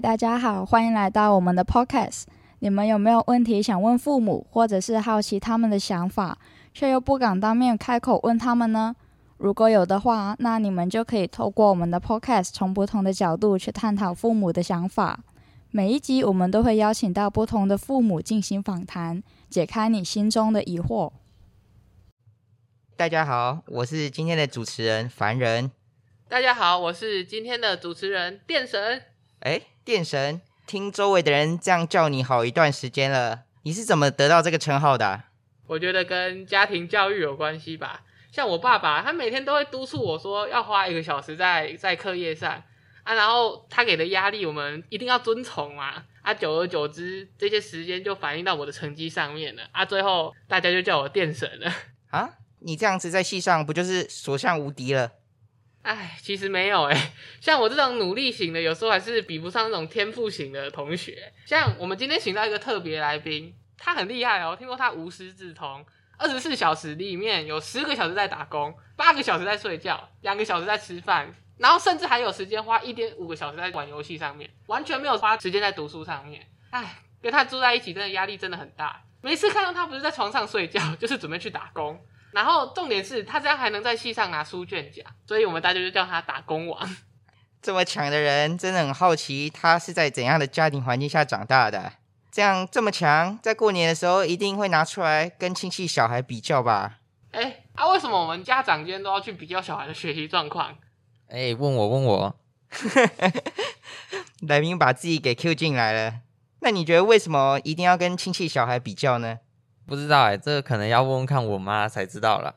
嗨，大家好，欢迎来到我们的 Podcast。你们有没有问题想问父母，或者是好奇他们的想法，却又不敢当面开口问他们呢？如果有的话，那你们就可以透过我们的 Podcast，从不同的角度去探讨父母的想法。每一集我们都会邀请到不同的父母进行访谈，解开你心中的疑惑。大家好，我是今天的主持人凡人。大家好，我是今天的主持人电神。哎，电神，听周围的人这样叫你好一段时间了，你是怎么得到这个称号的？我觉得跟家庭教育有关系吧。像我爸爸，他每天都会督促我说要花一个小时在在课业上啊，然后他给的压力我们一定要遵从嘛。啊，久而久之，这些时间就反映到我的成绩上面了啊。最后大家就叫我电神了啊。你这样子在戏上不就是所向无敌了？哎，其实没有哎，像我这种努力型的，有时候还是比不上那种天赋型的同学。像我们今天请到一个特别来宾，他很厉害哦，听说他无师自通，二十四小时里面有十个小时在打工，八个小时在睡觉，两个小时在吃饭，然后甚至还有时间花一点五个小时在玩游戏上面，完全没有花时间在读书上面。哎，跟他住在一起，真的压力真的很大。每次看到他不是在床上睡觉，就是准备去打工。然后重点是他这样还能在戏上拿书卷奖，所以我们大家就叫他打工王。这么强的人，真的很好奇他是在怎样的家庭环境下长大的。这样这么强，在过年的时候一定会拿出来跟亲戚小孩比较吧？哎，啊，为什么我们家长今天都要去比较小孩的学习状况？哎，问我问我，来宾把自己给 Q 进来了。那你觉得为什么一定要跟亲戚小孩比较呢？不知道哎，这个可能要问问看我妈才知道了。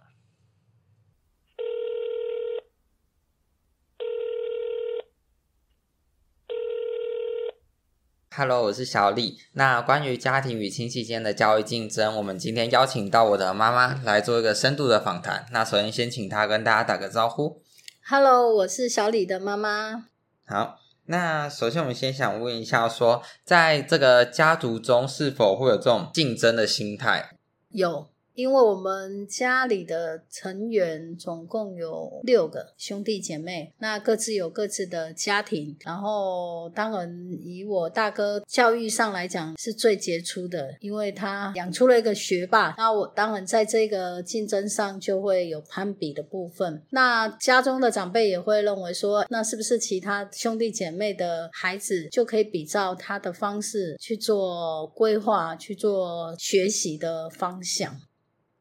Hello，我是小李。那关于家庭与亲戚间的教育竞争，我们今天邀请到我的妈妈来做一个深度的访谈。那首先先请她跟大家打个招呼。Hello，我是小李的妈妈。好。那首先，我们先想问一下，说在这个家族中，是否会有这种竞争的心态？有。因为我们家里的成员总共有六个兄弟姐妹，那各自有各自的家庭。然后，当然以我大哥教育上来讲是最杰出的，因为他养出了一个学霸。那我当然在这个竞争上就会有攀比的部分。那家中的长辈也会认为说，那是不是其他兄弟姐妹的孩子就可以比照他的方式去做规划、去做学习的方向？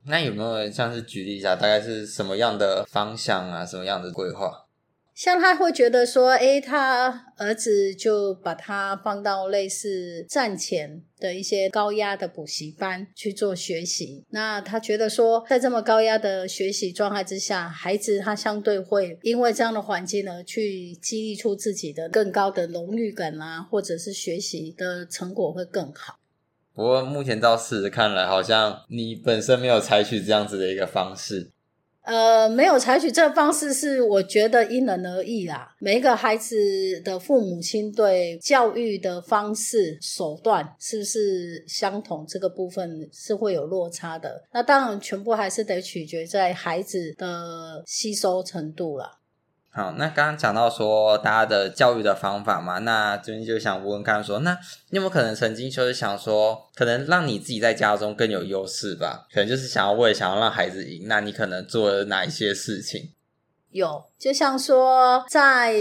那有没有像是举例一下，大概是什么样的方向啊，什么样的规划？像他会觉得说，诶，他儿子就把他放到类似战前的一些高压的补习班去做学习。那他觉得说，在这么高压的学习状态之下，孩子他相对会因为这样的环境呢，去激励出自己的更高的荣誉感啊，或者是学习的成果会更好。不过目前照事实看来，好像你本身没有采取这样子的一个方式。呃，没有采取这个方式，是我觉得因人而异啦。每一个孩子的父母亲对教育的方式手段是不是相同，这个部分是会有落差的。那当然，全部还是得取决在孩子的吸收程度了。好，那刚刚讲到说大家的教育的方法嘛，那最近就想问问看，说那你有没有可能曾经就是想说，可能让你自己在家中更有优势吧？可能就是想要为了想要让孩子赢，那你可能做了哪一些事情？有，就像说，在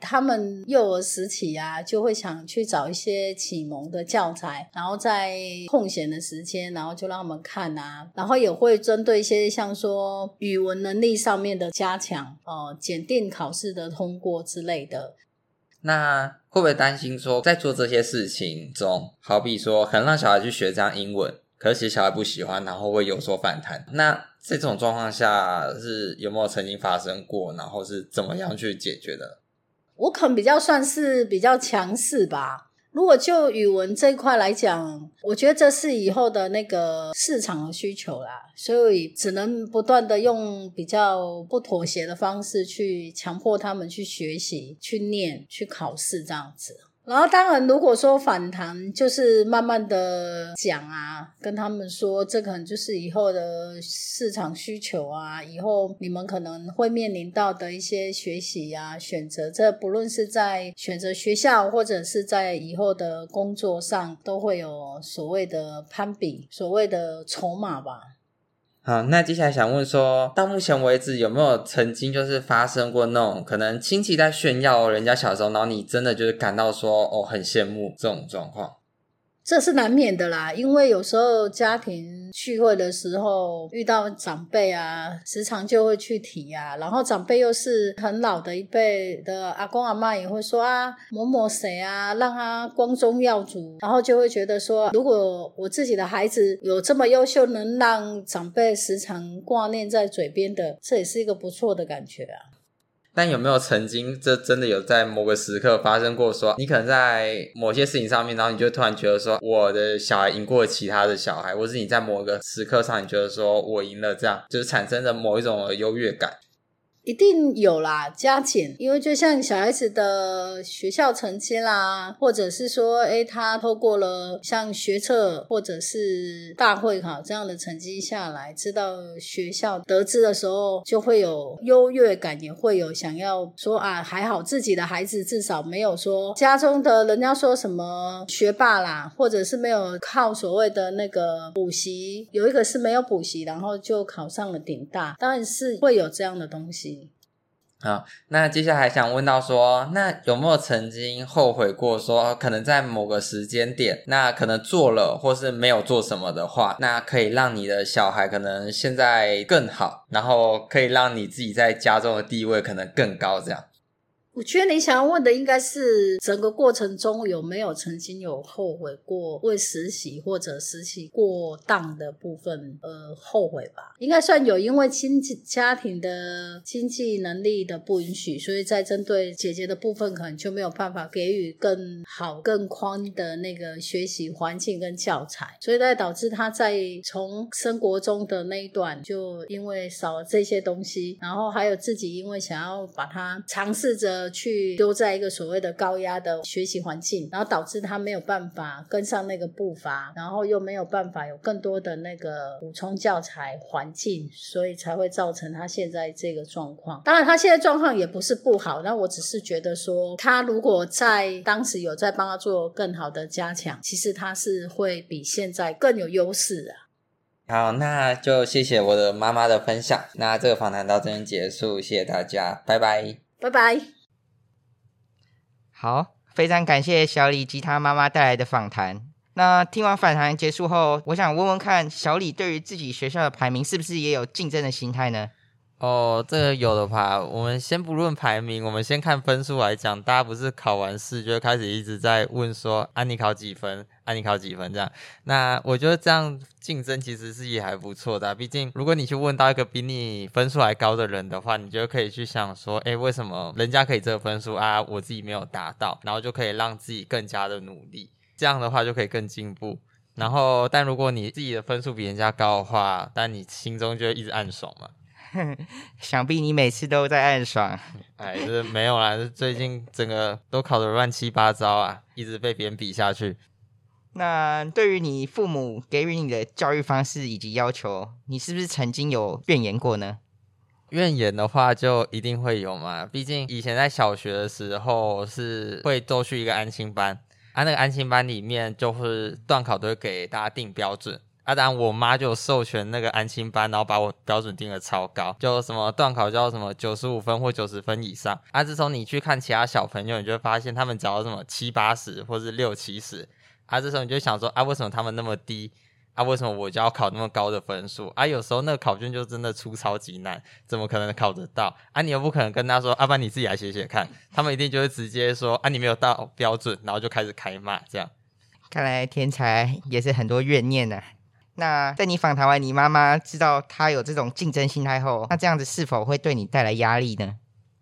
他们幼儿时期啊，就会想去找一些启蒙的教材，然后在空闲的时间，然后就让他们看啊，然后也会针对一些像说语文能力上面的加强，哦，检定考试的通过之类的。那会不会担心说，在做这些事情中，好比说，可能让小孩去学这样英文？可是小孩不喜欢，然后会有所反弹。那这种状况下，是有没有曾经发生过？然后是怎么样去解决的？我可能比较算是比较强势吧。如果就语文这一块来讲，我觉得这是以后的那个市场的需求啦，所以只能不断的用比较不妥协的方式去强迫他们去学习、去念、去考试这样子。然后当然，如果说反弹，就是慢慢的讲啊，跟他们说，这可能就是以后的市场需求啊，以后你们可能会面临到的一些学习啊、选择，这不论是在选择学校，或者是在以后的工作上，都会有所谓的攀比，所谓的筹码吧。好，那接下来想问说，到目前为止有没有曾经就是发生过那种可能亲戚在炫耀人家小时候，然后你真的就是感到说哦很羡慕这种状况？这是难免的啦，因为有时候家庭聚会的时候遇到长辈啊，时常就会去提啊，然后长辈又是很老的一辈的阿公阿妈也会说啊，某某谁啊，让他光宗耀祖，然后就会觉得说，如果我自己的孩子有这么优秀，能让长辈时常挂念在嘴边的，这也是一个不错的感觉啊。但有没有曾经，这真的有在某个时刻发生过？说你可能在某些事情上面，然后你就突然觉得说，我的小孩赢过其他的小孩，或是你在某个时刻上，你觉得说我赢了，这样就是产生着某一种优越感。一定有啦，加减，因为就像小孩子的学校成绩啦，或者是说，诶他透过了像学测或者是大会考这样的成绩下来，知道学校得知的时候，就会有优越感，也会有想要说啊，还好自己的孩子至少没有说家中的人家说什么学霸啦，或者是没有靠所谓的那个补习，有一个是没有补习，然后就考上了顶大，当然是会有这样的东西。好，那接下来想问到说，那有没有曾经后悔过？说可能在某个时间点，那可能做了或是没有做什么的话，那可以让你的小孩可能现在更好，然后可以让你自己在家中的地位可能更高，这样。我觉得你想要问的应该是整个过程中有没有曾经有后悔过为实习或者实习过当的部分呃后悔吧？应该算有，因为经济家庭的经济能力的不允许，所以在针对姐姐的部分，可能就没有办法给予更好、更宽的那个学习环境跟教材，所以在导致他在从生活中的那一段，就因为少了这些东西，然后还有自己因为想要把它尝试着。去丢在一个所谓的高压的学习环境，然后导致他没有办法跟上那个步伐，然后又没有办法有更多的那个补充教材环境，所以才会造成他现在这个状况。当然，他现在状况也不是不好，那我只是觉得说，他如果在当时有在帮他做更好的加强，其实他是会比现在更有优势啊。好，那就谢谢我的妈妈的分享。那这个访谈到这边结束，谢谢大家，拜拜，拜拜。好，非常感谢小李及他妈妈带来的访谈。那听完访谈结束后，我想问问看，小李对于自己学校的排名是不是也有竞争的心态呢？哦，这个有的吧。我们先不论排名，我们先看分数来讲。大家不是考完试就开始一直在问说，啊，你考几分？啊，你考几分？这样。那我觉得这样竞争其实是也还不错的。毕竟，如果你去问到一个比你分数还高的人的话，你就可以去想说，哎，为什么人家可以这个分数啊，我自己没有达到？然后就可以让自己更加的努力。这样的话就可以更进步。然后，但如果你自己的分数比人家高的话，但你心中就一直暗爽嘛。想必你每次都在暗爽，哎，这没有啦，是最近整个都考得乱七八糟啊，一直被别人比下去。那对于你父母给予你的教育方式以及要求，你是不是曾经有怨言过呢？怨言的话就一定会有嘛，毕竟以前在小学的时候是会都去一个安心班，啊，那个安心班里面就是段考都会给大家定标准。啊，当然，我妈就授权那个安心班，然后把我标准定的超高，就什么段考叫什么九十五分或九十分以上。啊，自从你去看其他小朋友，你就会发现他们只要什么七八十或是六七十。啊，这时候你就想说，啊，为什么他们那么低？啊，为什么我就要考那么高的分数？啊，有时候那个考卷就真的出超级难，怎么可能考得到？啊，你又不可能跟他说，阿爸你自己来写写看。他们一定就会直接说，啊，你没有到标准，然后就开始开骂。这样，看来天才也是很多怨念呢。那在你访谈完，你妈妈知道她有这种竞争心态后，那这样子是否会对你带来压力呢？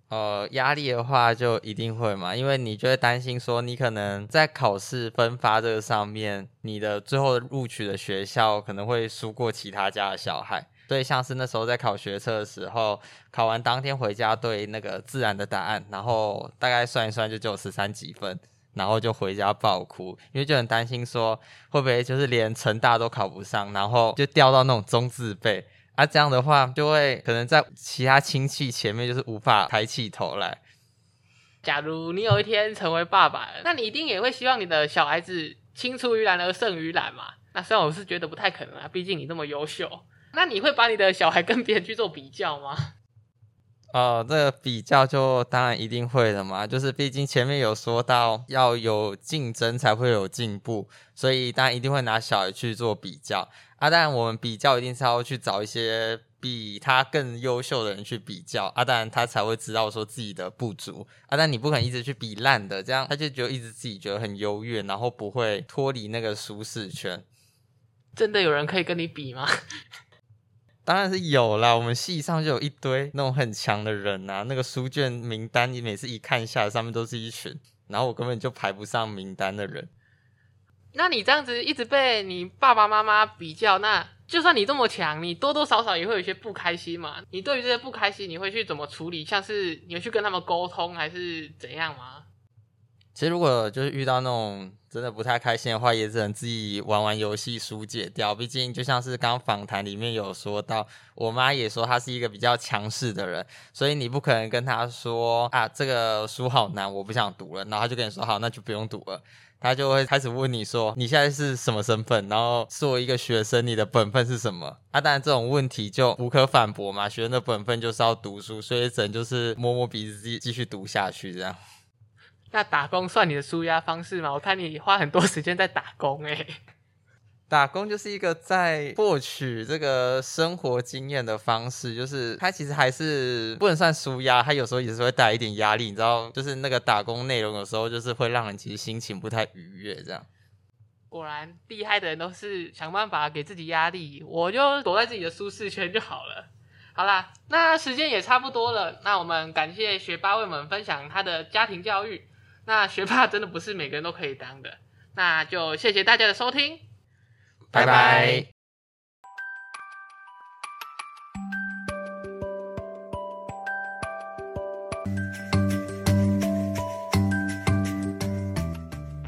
呃，压力的话就一定会嘛，因为你就会担心说，你可能在考试分发这个上面，你的最后录取的学校可能会输过其他家的小孩。所以像是那时候在考学测的时候，考完当天回家对那个自然的答案，然后大概算一算就只有十三几分。然后就回家爆哭，因为就很担心说会不会就是连成大都考不上，然后就掉到那种中字辈。啊，这样的话就会可能在其他亲戚前面就是无法抬起头来。假如你有一天成为爸爸了，那你一定也会希望你的小孩子青出于蓝而胜于蓝嘛？那虽然我是觉得不太可能啊，毕竟你那么优秀。那你会把你的小孩跟别人去做比较吗？哦，这个比较就当然一定会的嘛，就是毕竟前面有说到要有竞争才会有进步，所以当然一定会拿小孩去做比较啊。当然我们比较一定是要去找一些比他更优秀的人去比较啊，当然他才会知道说自己的不足啊。但你不可能一直去比烂的，这样他就觉得一直自己觉得很优越，然后不会脱离那个舒适圈。真的有人可以跟你比吗？当然是有啦，我们系上就有一堆那种很强的人呐，那个书卷名单你每次一看下来，上面都是一群，然后我根本就排不上名单的人。那你这样子一直被你爸爸妈妈比较，那就算你这么强，你多多少少也会有些不开心嘛？你对于这些不开心，你会去怎么处理？像是你会去跟他们沟通，还是怎样吗？其实如果就是遇到那种真的不太开心的话，也只能自己玩玩游戏疏解掉。毕竟就像是刚访谈里面有说到，我妈也说她是一个比较强势的人，所以你不可能跟她说啊这个书好难，我不想读了，然后她就跟你说好，那就不用读了。她就会开始问你说你现在是什么身份，然后作为一个学生，你的本分是什么？啊，当然这种问题就无可反驳嘛，学生的本分就是要读书，所以只能就是摸摸鼻子继继续读下去这样。那打工算你的舒压方式吗？我看你花很多时间在打工诶。打工就是一个在获取这个生活经验的方式，就是它其实还是不能算舒压，它有时候也是会带一点压力，你知道，就是那个打工内容有时候就是会让人其实心情不太愉悦这样。果然厉害的人都是想办法给自己压力，我就躲在自己的舒适圈就好了。好啦，那时间也差不多了，那我们感谢学霸为我们分享他的家庭教育。那学霸真的不是每个人都可以当的，那就谢谢大家的收听，拜拜。